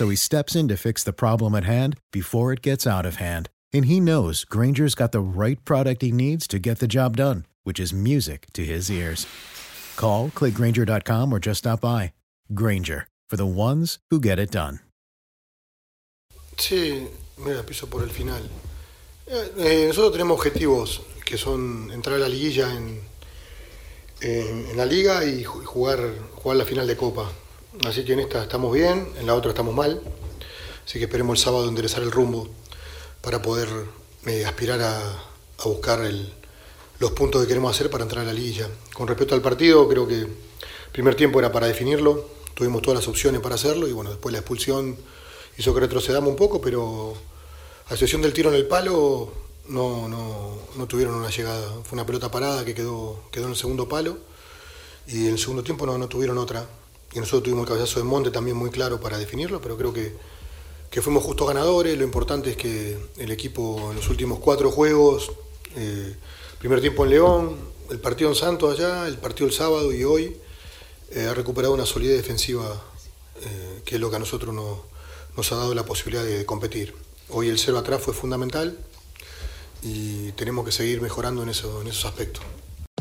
So he steps in to fix the problem at hand before it gets out of hand. And he knows Granger's got the right product he needs to get the job done, which is music to his ears. Call, clickgranger.com, or just stop by. Granger, for the ones who get it done. Sí, mira, piso por el final. Eh, eh, nosotros tenemos objetivos que son entrar a la liguilla en, en, en la liga y jugar, jugar la final de Copa. Así que en esta estamos bien, en la otra estamos mal. Así que esperemos el sábado enderezar el rumbo para poder eh, aspirar a, buscar los puntos que queremos hacer para entrar a la liguilla. Con respecto al partido, creo que el primer tiempo era para definirlo, tuvimos todas las opciones para hacerlo y bueno, después la expulsión hizo que retrocedamos un poco, pero a excepción del tiro en el palo, no, no, no tuvieron una llegada. Fue una pelota parada que quedó, quedó en el segundo palo y en el segundo tiempo no, no tuvieron otra. Y nosotros tuvimos el cabezazo de Monte también muy claro para definirlo, pero creo que, que fuimos justos ganadores. Lo importante es que el equipo en los últimos cuatro juegos, eh, primer tiempo en León, el partido en Santos allá, el partido el sábado y hoy, eh, ha recuperado una solidez defensiva eh, que es lo que a nosotros nos, ha dado la posibilidad de competir. Hoy el cero atrás fue fundamental y tenemos que seguir mejorando en esos aspectos.